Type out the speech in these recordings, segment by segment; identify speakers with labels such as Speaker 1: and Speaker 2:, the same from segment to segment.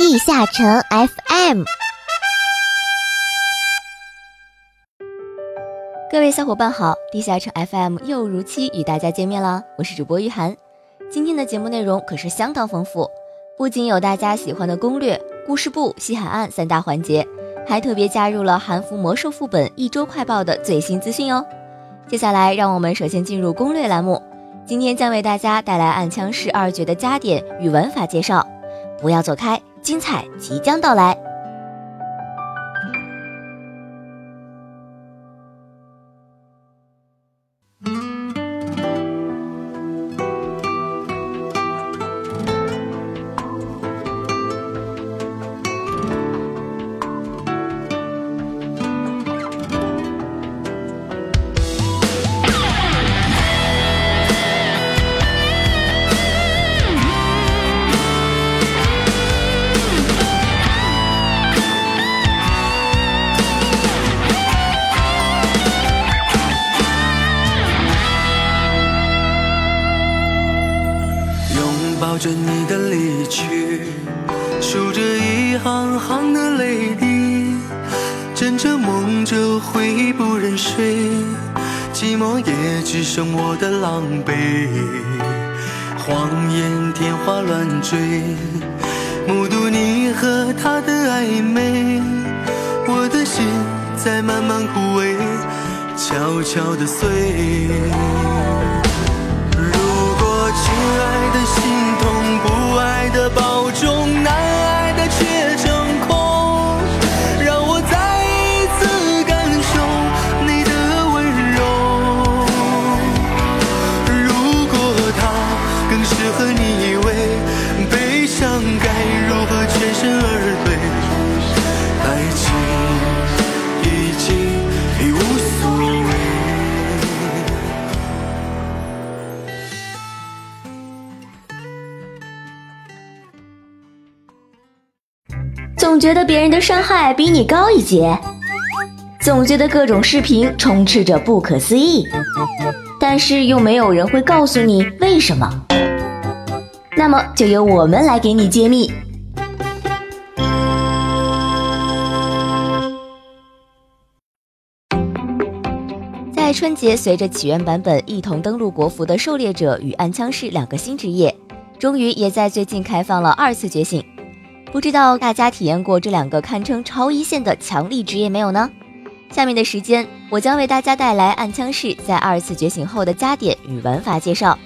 Speaker 1: 地下城 FM。
Speaker 2: 各位小伙伴好，地下城 FM 又如期与大家见面了，我是主播玉涵。今天的节目内容可是相当丰富，不仅有大家喜欢的攻略、故事部、西海岸三大环节，还特别加入了韩服魔兽副本一周快报的最新资讯哦。接下来，让我们首先进入攻略栏目，今天将为大家带来暗枪式二绝的加点与玩法介绍，不要走开，精彩即将到来。
Speaker 3: 水，目睹你和他的暧昧，我的心在慢慢枯萎，悄悄的碎。如果亲爱的心痛，不爱。的
Speaker 2: 保觉得别人的伤害比你高一截，总觉得各种视频充斥着不可思议，但是又没有人会告诉你为什么。那么就由我们来给你揭秘。在春节随着起源版本一同登陆国服的狩猎者与暗枪士两个新职业，终于也在最近开放了二次觉醒。不知道大家体验过这两个堪称超一线的强力职业没有呢？下面的时间，我将为大家带来暗枪士在二次觉醒后的加点与玩法介绍。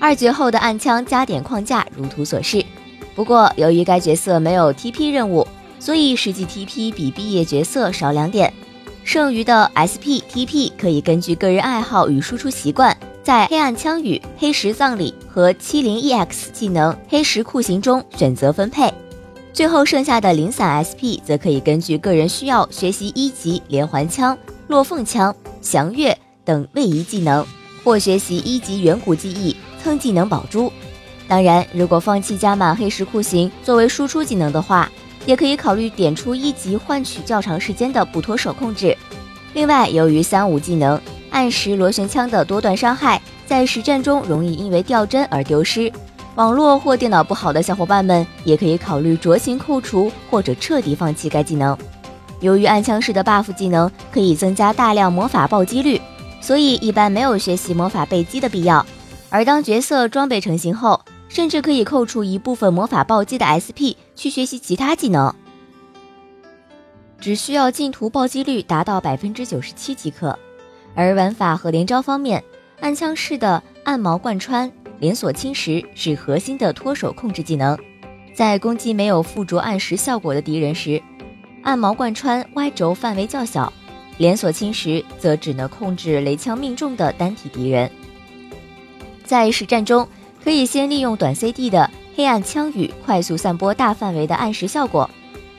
Speaker 2: 二绝后的暗枪加点框架如图所示，不过由于该角色没有 TP 任务，所以实际 TP 比毕业角色少两点。剩余的 SP、TP 可以根据个人爱好与输出习惯。在黑暗枪与、黑石葬礼和七零 EX 技能黑石酷刑中选择分配，最后剩下的零散 SP 则可以根据个人需要学习一级连环枪、落凤枪、降月等位移技能，或学习一级远古技艺蹭技能宝珠。当然，如果放弃加满黑石酷刑作为输出技能的话，也可以考虑点出一级换取较长时间的不脱手控制。另外，由于三五技能。暗时螺旋枪的多段伤害，在实战中容易因为掉帧而丢失。网络或电脑不好的小伙伴们，也可以考虑酌情扣除或者彻底放弃该技能。由于暗枪式的 buff 技能可以增加大量魔法暴击率，所以一般没有学习魔法备击的必要。而当角色装备成型后，甚至可以扣除一部分魔法暴击的 SP 去学习其他技能，只需要进图暴击率达到百分之九十七即可。而玩法和连招方面，暗枪式的暗矛贯穿、连锁侵蚀是核心的脱手控制技能。在攻击没有附着暗石效果的敌人时，暗矛贯穿 Y 轴范围较小，连锁侵蚀则只能控制雷枪命中的单体敌人。在实战中，可以先利用短 CD 的黑暗枪雨快速散播大范围的暗石效果，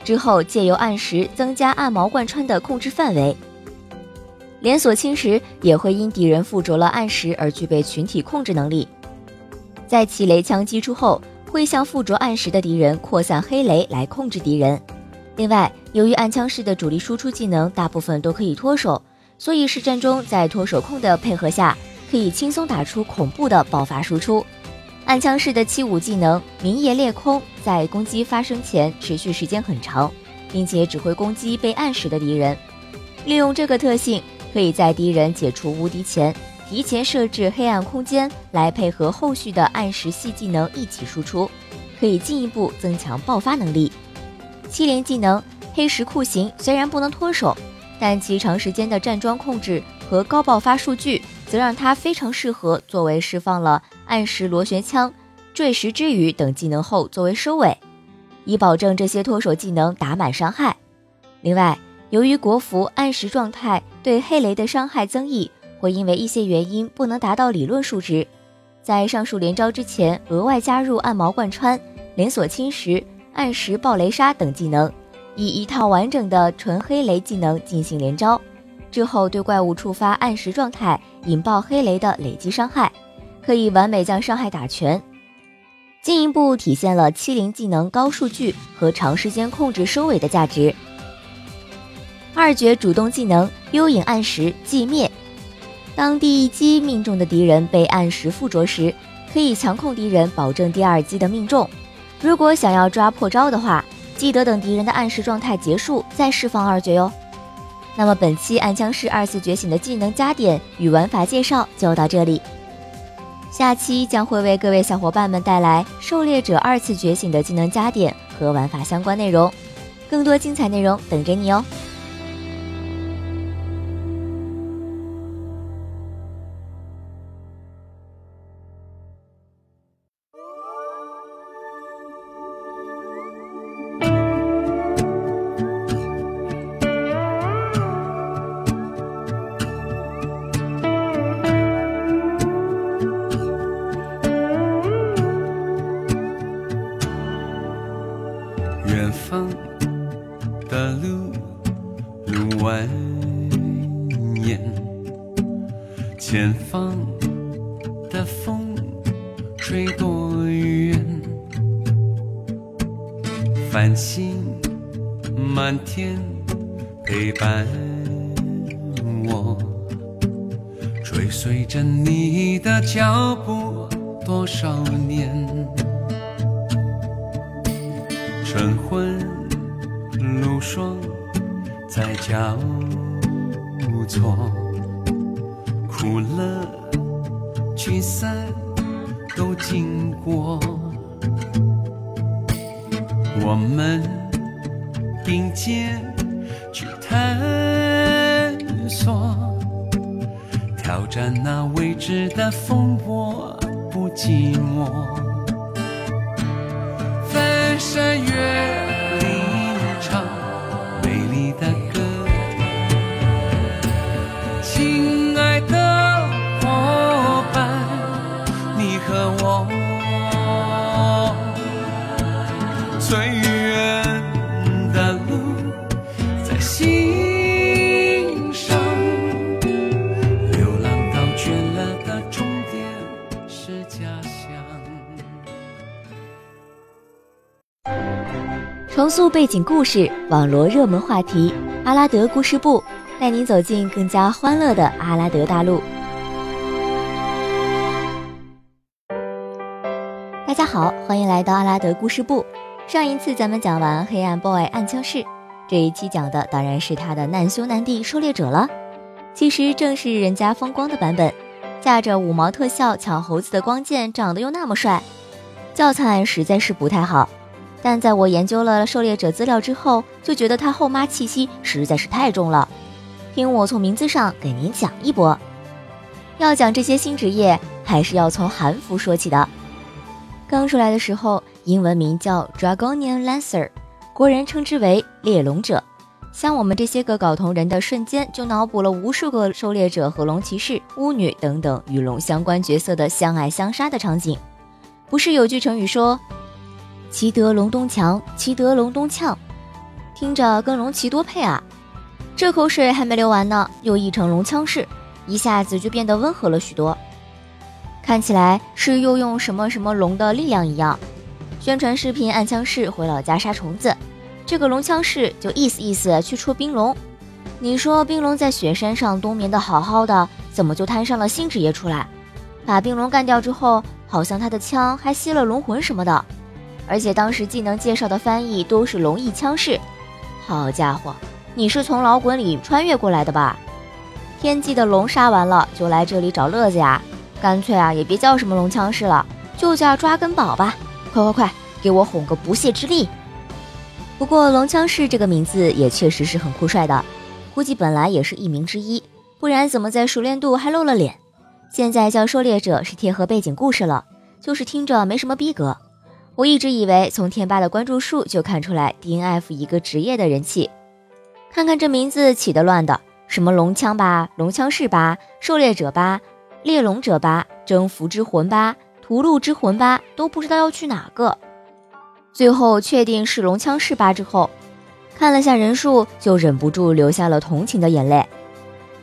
Speaker 2: 之后借由暗石增加暗矛贯穿的控制范围。连锁侵蚀也会因敌人附着了暗石而具备群体控制能力，在其雷枪击出后，会向附着暗石的敌人扩散黑雷来控制敌人。另外，由于暗枪式的主力输出技能大部分都可以脱手，所以实战中在脱手控的配合下，可以轻松打出恐怖的爆发输出。暗枪式的七五技能明夜裂空，在攻击发生前持续时间很长，并且只会攻击被暗时的敌人。利用这个特性，可以在敌人解除无敌前，提前设置黑暗空间，来配合后续的暗时系技能一起输出，可以进一步增强爆发能力。七连技能黑石酷刑虽然不能脱手，但其长时间的站桩控制和高爆发数据，则让它非常适合作为释放了。暗时螺旋枪、坠石之雨等技能后作为收尾，以保证这些脱手技能打满伤害。另外，由于国服暗时状态对黑雷的伤害增益会因为一些原因不能达到理论数值，在上述连招之前额外加入暗毛贯穿、连锁侵蚀、暗时暴雷杀等技能，以一套完整的纯黑雷技能进行连招，之后对怪物触发暗时状态引爆黑雷的累积伤害。可以完美将伤害打全，进一步体现了七零技能高数据和长时间控制收尾的价值。二绝主动技能幽影暗时寂灭，当第一击命中的敌人被暗时附着时，可以强控敌人，保证第二击的命中。如果想要抓破招的话，记得等敌人的暗时状态结束再释放二绝哟。那么本期暗枪式二次觉醒的技能加点与玩法介绍就到这里。下期将会为各位小伙伴们带来狩猎者二次觉醒的技能加点和玩法相关内容，更多精彩内容等着你哦。
Speaker 3: 前方的风吹多远？繁星满天陪伴我，追随着你的脚步多少年？晨昏露霜在交错。苦乐聚散都经过，我们并肩去探索，挑战那未知的风波，不寂寞。翻山越
Speaker 2: 重塑背景故事，网罗热门话题，阿拉德故事部带您走进更加欢乐的阿拉德大陆。大家好，欢迎来到阿拉德故事部。上一次咱们讲完黑暗 boy 暗枪士，这一期讲的当然是他的难兄难弟狩猎者了。其实正是人家风光的版本，架着五毛特效抢猴子的光剑，长得又那么帅，教材实在是不太好。但在我研究了狩猎者资料之后，就觉得他后妈气息实在是太重了。听我从名字上给您讲一波。要讲这些新职业，还是要从韩服说起的。刚出来的时候，英文名叫 Dragonian Lancer，国人称之为猎龙者。像我们这些个搞同人的，瞬间就脑补了无数个狩猎者和龙骑士、巫女等等与龙相关角色的相爱相杀的场景。不是有句成语说？骑得龙东强，骑得龙东呛，听着跟龙骑多配啊！这口水还没流完呢，又译成龙枪士，一下子就变得温和了许多。看起来是又用什么什么龙的力量一样。宣传视频暗枪式回老家杀虫子，这个龙枪式就意思意思去戳冰龙。你说冰龙在雪山上冬眠的好好的，怎么就摊上了新职业出来？把冰龙干掉之后，好像他的枪还吸了龙魂什么的，而且当时技能介绍的翻译都是龙翼枪士。好家伙，你是从老滚里穿越过来的吧？天际的龙杀完了就来这里找乐子呀？干脆啊也别叫什么龙枪士了，就叫抓根宝吧！快快快，给我哄个不懈之力！不过龙枪士这个名字也确实是很酷帅的，估计本来也是艺名之一，不然怎么在熟练度还露了脸？现在叫狩猎者是贴合背景故事了，就是听着没什么逼格。我一直以为从天霸的关注数就看出来 DNF 一个职业的人气。看看这名字起得乱的，什么龙枪吧、龙枪士吧、狩猎者吧、猎龙者吧、征服之魂吧、屠戮之魂吧，都不知道要去哪个。最后确定是龙枪士吧之后，看了下人数，就忍不住流下了同情的眼泪。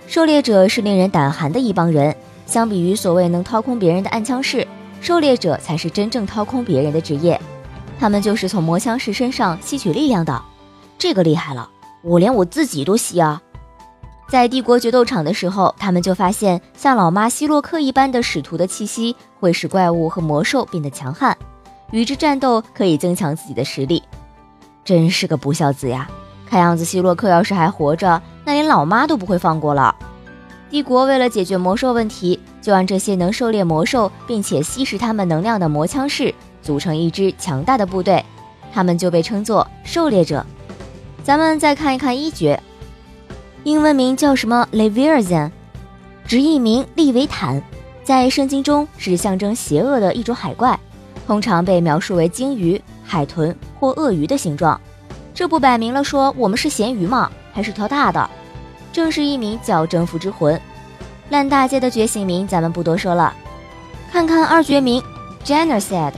Speaker 2: 狩猎者是令人胆寒的一帮人。相比于所谓能掏空别人的暗枪士，狩猎者才是真正掏空别人的职业。他们就是从魔枪士身上吸取力量的，这个厉害了，我连我自己都吸啊！在帝国决斗场的时候，他们就发现像老妈希洛克一般的使徒的气息会使怪物和魔兽变得强悍，与之战斗可以增强自己的实力。真是个不孝子呀！看样子希洛克要是还活着，那连老妈都不会放过了。帝国为了解决魔兽问题，就让这些能狩猎魔兽并且吸食他们能量的魔枪士组成一支强大的部队，他们就被称作狩猎者。咱们再看一看一绝，英文名叫什么 Leviathan，直译名利维坦，在圣经中是象征邪恶的一种海怪，通常被描述为鲸鱼、海豚或鳄鱼的形状。这不摆明了说我们是咸鱼吗？还是条大的？正是一名叫征服之魂，烂大街的觉醒名咱们不多说了。看看二绝名 Genocide，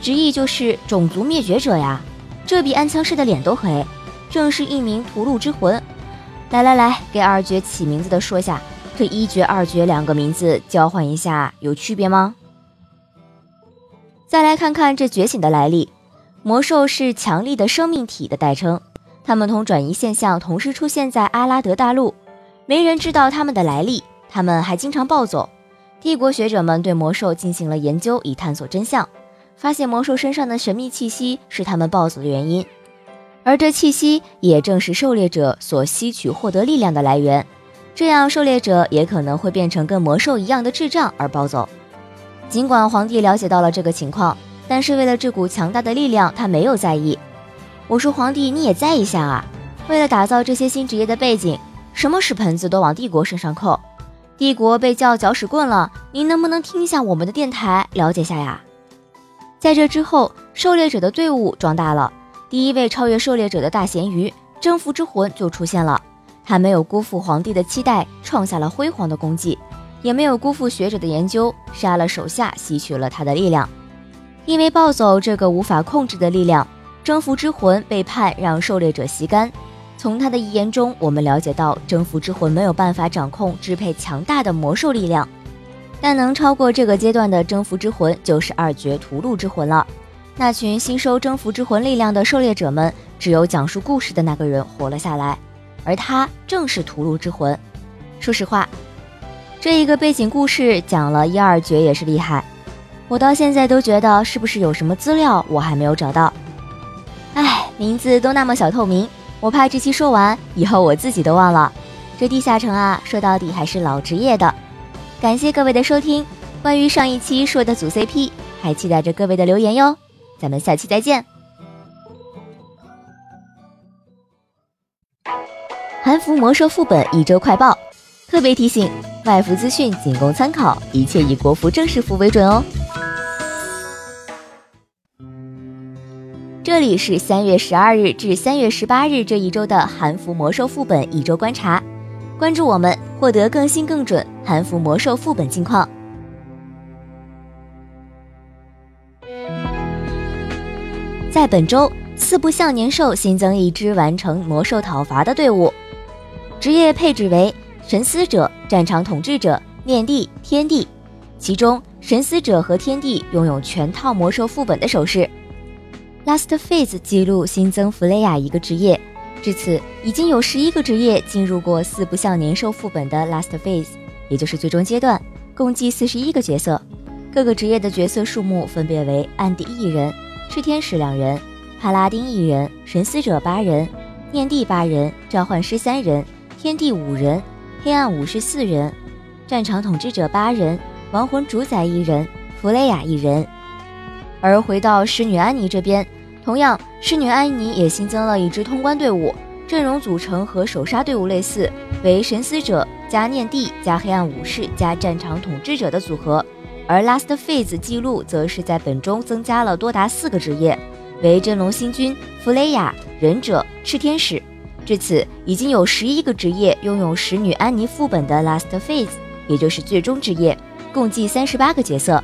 Speaker 2: 直译就是种族灭绝者呀，这比安枪士的脸都黑。正是一名屠戮之魂。来来来，给二绝起名字的说下，这一绝二绝两个名字交换一下有区别吗？再来看看这觉醒的来历，魔兽是强力的生命体的代称。他们同转移现象同时出现在阿拉德大陆，没人知道他们的来历。他们还经常暴走。帝国学者们对魔兽进行了研究，以探索真相，发现魔兽身上的神秘气息是他们暴走的原因，而这气息也正是狩猎者所吸取获得力量的来源。这样，狩猎者也可能会变成跟魔兽一样的智障而暴走。尽管皇帝了解到了这个情况，但是为了这股强大的力量，他没有在意。我说皇帝，你也在一下啊！为了打造这些新职业的背景，什么屎盆子都往帝国身上扣，帝国被叫搅屎棍了。您能不能听一下我们的电台，了解下呀？在这之后，狩猎者的队伍壮大了，第一位超越狩猎者的大咸鱼征服之魂就出现了。他没有辜负皇帝的期待，创下了辉煌的功绩，也没有辜负学者的研究，杀了手下，吸取了他的力量。因为暴走这个无法控制的力量。征服之魂被判让狩猎者吸干。从他的遗言中，我们了解到，征服之魂没有办法掌控支配强大的魔兽力量，但能超过这个阶段的征服之魂就是二绝屠戮之魂了。那群吸收征服之魂力量的狩猎者们，只有讲述故事的那个人活了下来，而他正是屠戮之魂。说实话，这一个背景故事讲了一二绝也是厉害，我到现在都觉得是不是有什么资料我还没有找到。名字都那么小透明，我怕这期说完以后我自己都忘了。这地下城啊，说到底还是老职业的。感谢各位的收听，关于上一期说的组 CP，还期待着各位的留言哟。咱们下期再见。韩服魔兽副本一周快报，特别提醒：外服资讯仅供参考，一切以国服正式服为准哦。这里是三月十二日至三月十八日这一周的韩服魔兽副本一周观察，关注我们，获得更新更准韩服魔兽副本近况。在本周，四不像年兽新增一支完成魔兽讨伐的队伍，职业配置为神思者、战场统治者、念帝、天帝，其中神思者和天帝拥有全套魔兽副本的手势。Last Phase 记录新增弗雷亚一个职业，至此已经有十一个职业进入过四不像年兽副本的 Last Phase，也就是最终阶段。共计四十一个角色，各个职业的角色数目分别为：暗地一人、炽天使两人、帕拉丁一人、神思者八人、念帝八人、召唤师三人、天地五人、黑暗武士四人、战场统治者八人、亡魂主宰一人、弗雷亚一人。而回到侍女安妮这边，同样，侍女安妮也新增了一支通关队伍，阵容组成和首杀队伍类似，为神思者加念帝加黑暗武士加战场统治者的组合。而 Last Phase 记录则是在本中增加了多达四个职业，为真龙星君、弗雷亚、忍者、炽天使。至此，已经有十一个职业拥有使女安妮副本的 Last Phase，也就是最终职业，共计三十八个角色。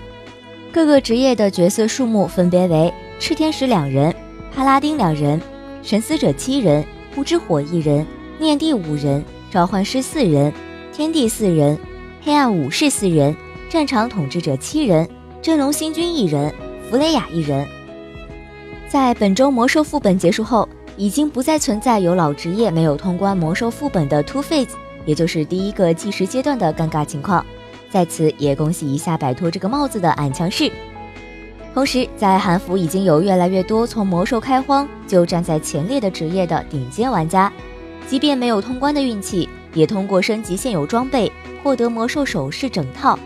Speaker 2: 各个职业的角色数目分别为：炽天使两人，帕拉丁两人，神思者七人，不知火一人，念帝五人，召唤师四人，天地四人，黑暗武士四人，战场统治者七人，真龙星君一人，弗雷亚一人。在本周魔兽副本结束后，已经不再存在有老职业没有通关魔兽副本的 Two Phase，也就是第一个计时阶段的尴尬情况。在此也恭喜一下摆脱这个帽子的俺强士。同时，在韩服已经有越来越多从魔兽开荒就站在前列的职业的顶尖玩家，即便没有通关的运气，也通过升级现有装备获得魔兽首饰整套。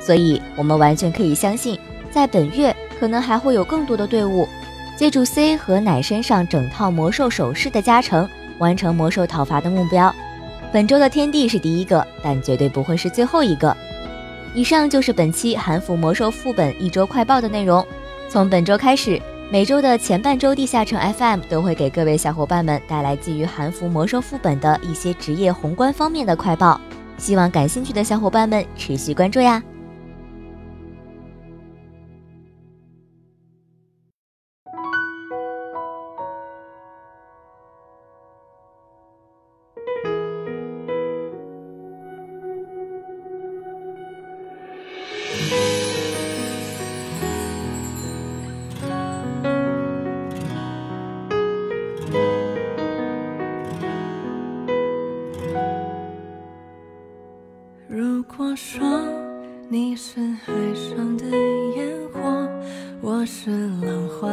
Speaker 2: 所以，我们完全可以相信，在本月可能还会有更多的队伍，借助 C 和奶身上整套魔兽首饰的加成，完成魔兽讨伐的目标。本周的天地是第一个，但绝对不会是最后一个。以上就是本期韩服魔兽副本一周快报的内容。从本周开始，每周的前半周，地下城 FM 都会给各位小伙伴们带来基于韩服魔兽副本的一些职业宏观方面的快报。希望感兴趣的小伙伴们持续关注呀。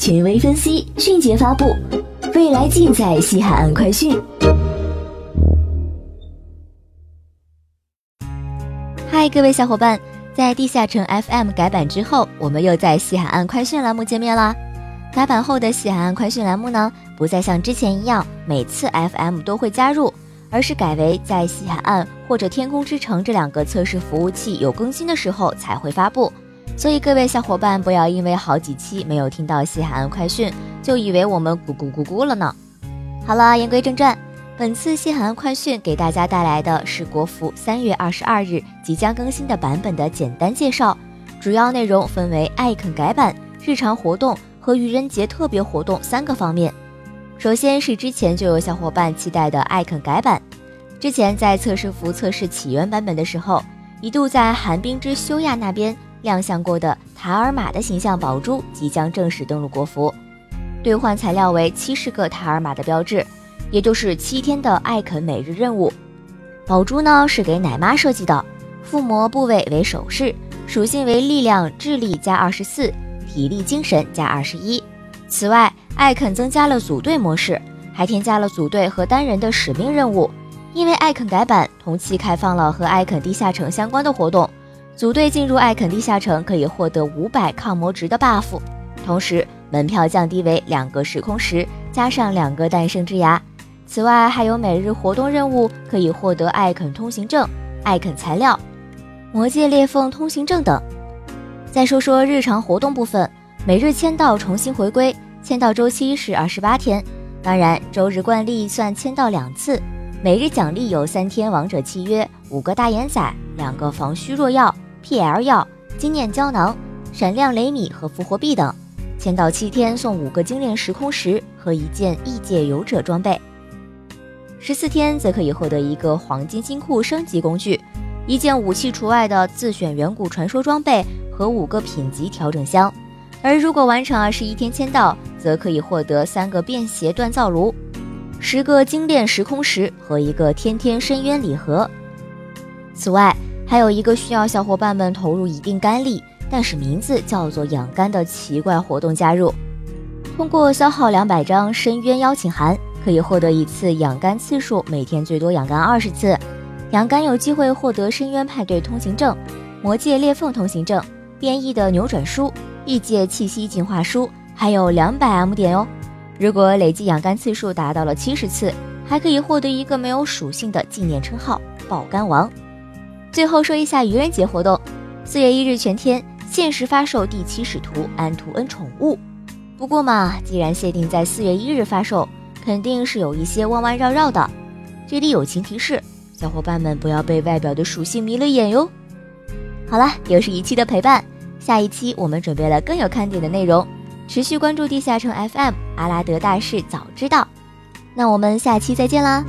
Speaker 1: 权威分析，迅捷发布，未来尽在西海岸快讯。
Speaker 2: 嗨，各位小伙伴，在地下城 FM 改版之后，我们又在西海岸快讯栏目见面啦。改版后的西海岸快讯栏目呢，不再像之前一样每次 FM 都会加入，而是改为在西海岸或者天空之城这两个测试服务器有更新的时候才会发布。所以各位小伙伴不要因为好几期没有听到西海岸快讯，就以为我们咕咕咕咕了呢。好了，言归正传，本次西海岸快讯给大家带来的是国服三月二十二日即将更新的版本的简单介绍，主要内容分为艾肯改版、日常活动和愚人节特别活动三个方面。首先是之前就有小伙伴期待的艾肯改版，之前在测试服测试起源版本的时候，一度在寒冰之修亚那边。亮相过的塔尔玛的形象宝珠即将正式登陆国服，兑换材料为七十个塔尔玛的标志，也就是七天的艾肯每日任务。宝珠呢是给奶妈设计的，附魔部位为首饰，属性为力量、智力加二十四，体力精神加二十一。此外，艾肯增加了组队模式，还添加了组队和单人的使命任务。因为艾肯改版，同期开放了和艾肯地下城相关的活动。组队进入艾肯地下城可以获得五百抗魔值的 buff，同时门票降低为两个时空石加上两个诞生之牙。此外，还有每日活动任务可以获得艾肯通行证、艾肯材料、魔界裂缝通行证等。再说说日常活动部分，每日签到重新回归，签到周期是二十八天，当然周日惯例算签到两次。每日奖励有三天王者契约、五个大眼仔、两个防虚弱药、PL 药、经验胶囊、闪亮雷米和复活币等。签到七天送五个精炼时空石和一件异界勇者装备。十四天则可以获得一个黄金金库升级工具，一件武器除外的自选远古传说装备和五个品级调整箱。而如果完成二十一天签到，则可以获得三个便携锻造炉。十个精炼时空石和一个天天深渊礼盒。此外，还有一个需要小伙伴们投入一定肝力，但是名字叫做养肝的奇怪活动加入。通过消耗两百张深渊邀请函，可以获得一次养肝次数，每天最多养肝二十次。养肝有机会获得深渊派对通行证、魔界裂缝通行证、变异的扭转书、异界气息进化书，还有两百 M 点哦。如果累计养肝次数达到了七十次，还可以获得一个没有属性的纪念称号“爆肝王”。最后说一下愚人节活动：四月一日全天限时发售第七使徒安图恩宠物。不过嘛，既然限定在四月一日发售，肯定是有一些弯弯绕绕的。这里友情提示，小伙伴们不要被外表的属性迷了眼哟。好了，又是一期的陪伴，下一期我们准备了更有看点的内容。持续关注地下城 FM，阿拉德大事早知道。那我们下期再见啦！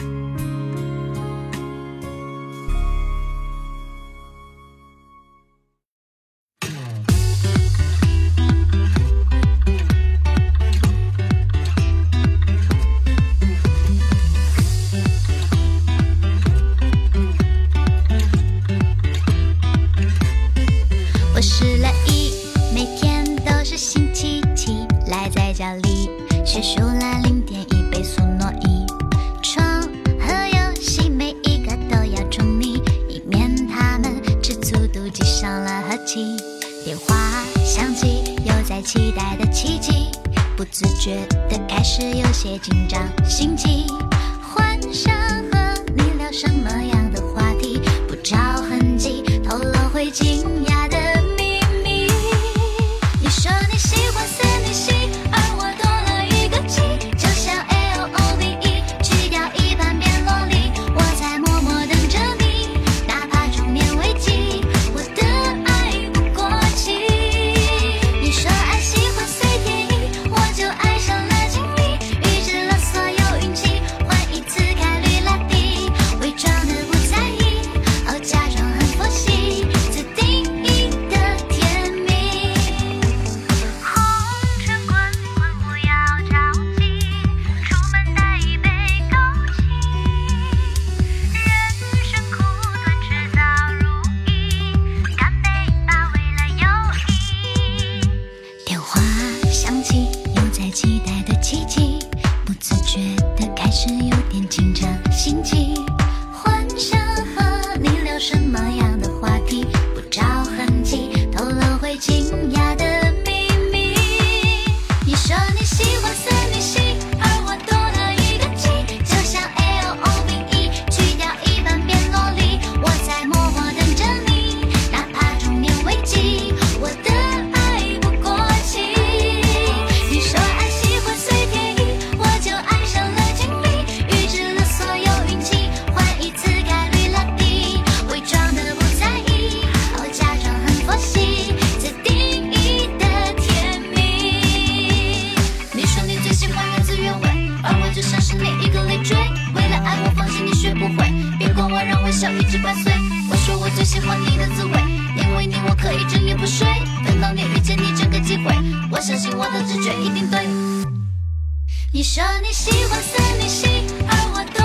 Speaker 4: 什么样为你我可以整夜不睡。等到你遇见你这个机会，我相信我的直觉一定对。你说你喜欢森女系，而我